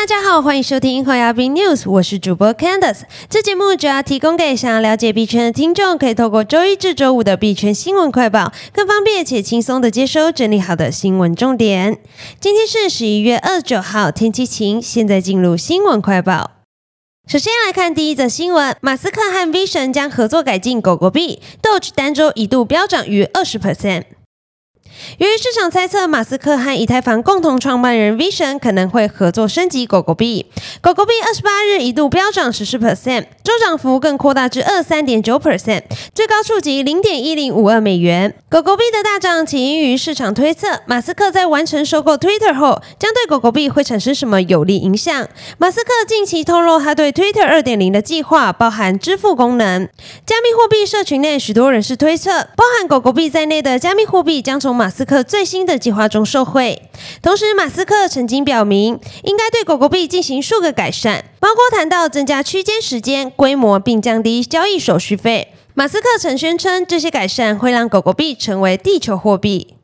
大家好，欢迎收听后亚币 News，我是主播 Candice。这节目主要提供给想要了解币圈的听众，可以透过周一至周五的币圈新闻快报，更方便且轻松的接收整理好的新闻重点。今天是十一月二十九号，天气晴。现在进入新闻快报。首先来看第一则新闻，马斯克和 V 神将合作改进狗狗币，Doge 单周一度飙涨逾二十 percent。由于市场猜测马斯克和以太坊共同创办人 Vision 可能会合作升级狗狗币，狗狗币二十八日一度飙涨十四 percent，周涨幅更扩大至二三点九 percent，最高触及零点一零五二美元。狗狗币的大涨起因于市场推测，马斯克在完成收购 Twitter 后，将对狗狗币会产生什么有利影响。马斯克近期透露，他对 Twitter 二点零的计划包含支付功能。加密货币社群内许多人士推测，包含狗狗币在内的加密货币将从马斯克最新的计划中受惠，同时马斯克曾经表明，应该对狗狗币进行数个改善，包括谈到增加区间时间、规模，并降低交易手续费。马斯克曾宣称，这些改善会让狗狗币成为地球货币。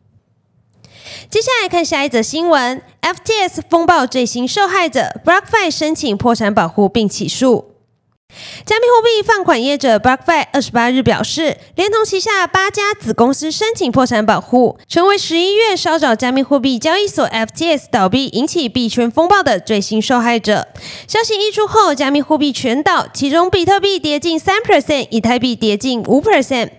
接下来看下一则新闻：FTS 风暴最新受害者 BlockFi 申请破产保护并起诉。加密货币放款业者 BlockFi 二十八日表示，连同旗下八家子公司申请破产保护，成为十一月稍早加密货币交易所 FTS 倒闭引起币圈风暴的最新受害者。消息一出后，加密货币全倒，其中比特币跌近三 percent，以太币跌近五 percent。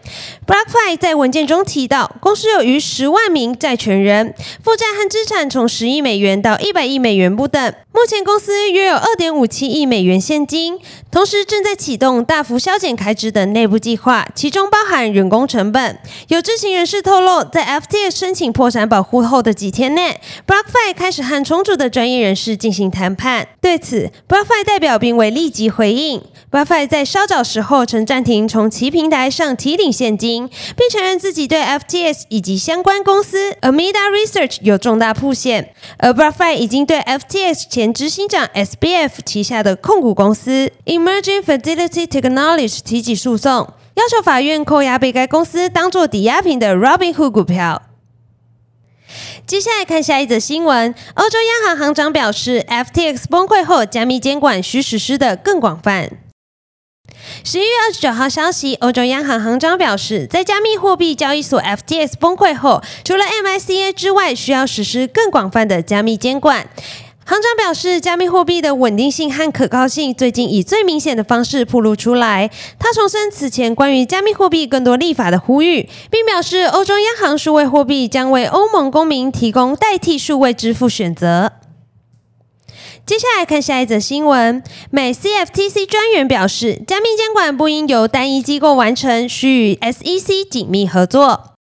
BlockFi 在文件中提到，公司有逾十万名债权人，负债和资产从十亿美元到一百亿美元不等。目前公司约有二点五七亿美元现金，同时正在启动大幅削减开支的内部计划，其中包含人工成本。有知情人士透露，在 FTS 申请破产保护后的几天内，BlockFi 开始和重组的专业人士进行谈判。对此，BlockFi 代表并未立即回应。BlockFi 在稍早时候曾暂停从其平台上提领现金，并承认自己对 FTS 以及相关公司 Amida Research 有重大铺线。而 BlockFi 已经对 FTS 前执行长 SBF 旗下的控股公司 Emerging Fidelity Technologies 提起诉讼，要求法院扣押被该公司当作抵押品的 Robinhood 股票。接下来看下一则新闻：欧洲央行行长表示，FTX 崩溃后，加密监管需实施的更广泛。十一月二十九号消息，欧洲央行行长表示，在加密货币交易所 FTX 崩溃后，除了 MICA 之外，需要实施更广泛的加密监管。行长表示，加密货币的稳定性和可靠性最近以最明显的方式暴露出来。他重申此前关于加密货币更多立法的呼吁，并表示，欧洲央行数位货币将为欧盟公民提供代替数位支付选择。接下来看下一则新闻。美 CFTC 专员表示，加密监管不应由单一机构完成，需与 SEC 紧密合作。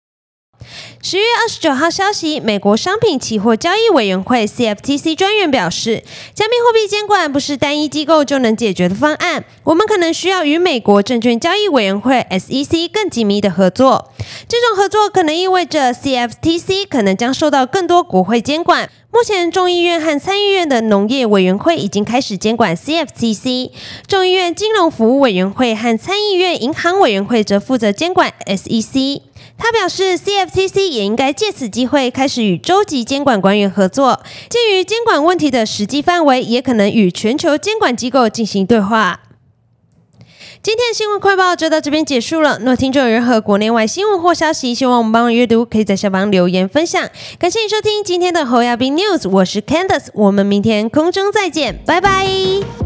十月二十九号消息，美国商品期货交易委员会 CFTC 专员表示，加密货币监管不是单一机构就能解决的方案，我们可能需要与美国证券交易委员会 SEC 更紧密的合作。这种合作可能意味着 CFTC 可能将受到更多国会监管。目前，众议院和参议院的农业委员会已经开始监管 CFTC，众议院金融服务委员会和参议院银行委员会则负责监管 SEC。他表示，CFTC 也应该借此机会开始与州级监管官员合作，鉴于监管问题的实际范围，也可能与全球监管机构进行对话。今天的新闻快报就到这边结束了。若听众有任何国内外新闻或消息，希望我们帮忙阅读，可以在下方留言分享。感谢你收听今天的侯亚斌 News，我是 Candice，我们明天空中再见，拜拜。